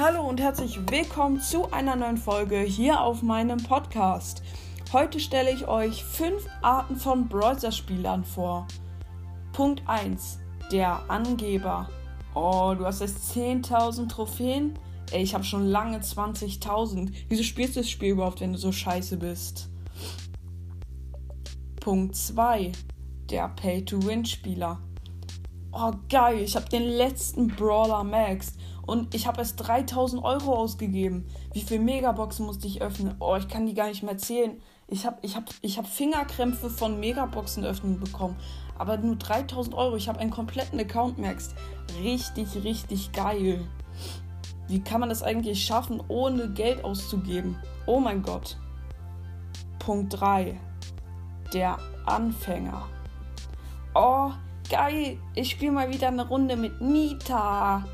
Hallo und herzlich willkommen zu einer neuen Folge hier auf meinem Podcast. Heute stelle ich euch fünf Arten von Browser-Spielern vor. Punkt 1. Der Angeber. Oh, du hast jetzt 10.000 Trophäen? Ey, ich habe schon lange 20.000. Wieso spielst du das Spiel überhaupt, wenn du so scheiße bist? Punkt 2. Der Pay-to-Win-Spieler. Oh, geil, ich habe den letzten Brawler Max und ich habe erst 3000 Euro ausgegeben. Wie viele Megaboxen musste ich öffnen? Oh, ich kann die gar nicht mehr zählen. Ich habe ich hab, ich hab Fingerkrämpfe von Megaboxen öffnen bekommen. Aber nur 3000 Euro. Ich habe einen kompletten Account Max. Richtig, richtig geil. Wie kann man das eigentlich schaffen, ohne Geld auszugeben? Oh mein Gott. Punkt 3. Der Anfänger. Oh, geil. Ich spiele mal wieder eine Runde mit Nita.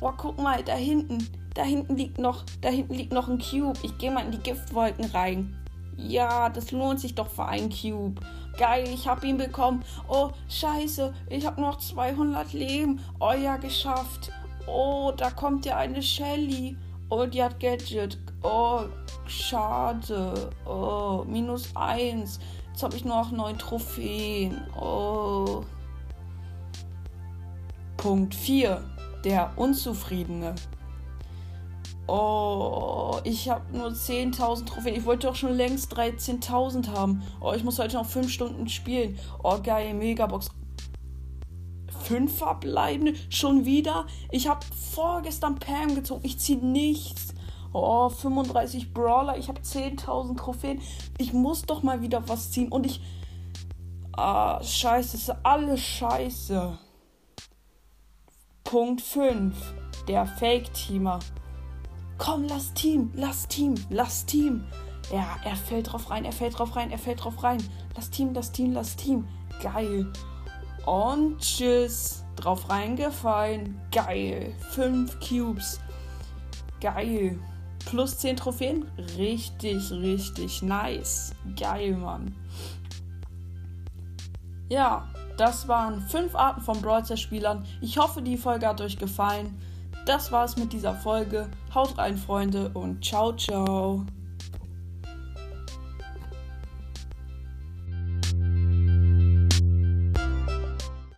Oh, guck mal, da hinten. Da hinten liegt noch, da hinten liegt noch ein Cube. Ich gehe mal in die Giftwolken rein. Ja, das lohnt sich doch für einen Cube. Geil, ich habe ihn bekommen. Oh, scheiße, ich habe noch 200 Leben. Oh ja, geschafft. Oh, da kommt ja eine Shelly. Oh, die hat Gadget. Oh, schade. Oh, minus eins. Jetzt habe ich nur noch neun Trophäen. Oh. Punkt 4 der Unzufriedene. Oh, ich habe nur 10.000 Trophäen. Ich wollte doch schon längst 13.000 haben. Oh, ich muss heute noch 5 Stunden spielen. Oh, geil, Megabox. Fünf verbleibende? Schon wieder? Ich habe vorgestern Pam gezogen. Ich ziehe nichts. Oh, 35 Brawler. Ich habe 10.000 Trophäen. Ich muss doch mal wieder was ziehen. Und ich. Ah, scheiße. ist alles scheiße. Punkt 5. Der Fake-Teamer. Komm, lass Team, lass Team, lass Team. Ja, er fällt drauf rein, er fällt drauf rein, er fällt drauf rein. Lass Team, lass Team, lass Team. Geil. Und tschüss. Drauf reingefallen. Geil. 5 Cubes. Geil. Plus 10 Trophäen. Richtig, richtig nice. Geil, Mann. Ja, das waren fünf Arten von Brawler-Spielern. Ich hoffe, die Folge hat euch gefallen. Das war's mit dieser Folge. Haut rein, Freunde, und ciao, ciao.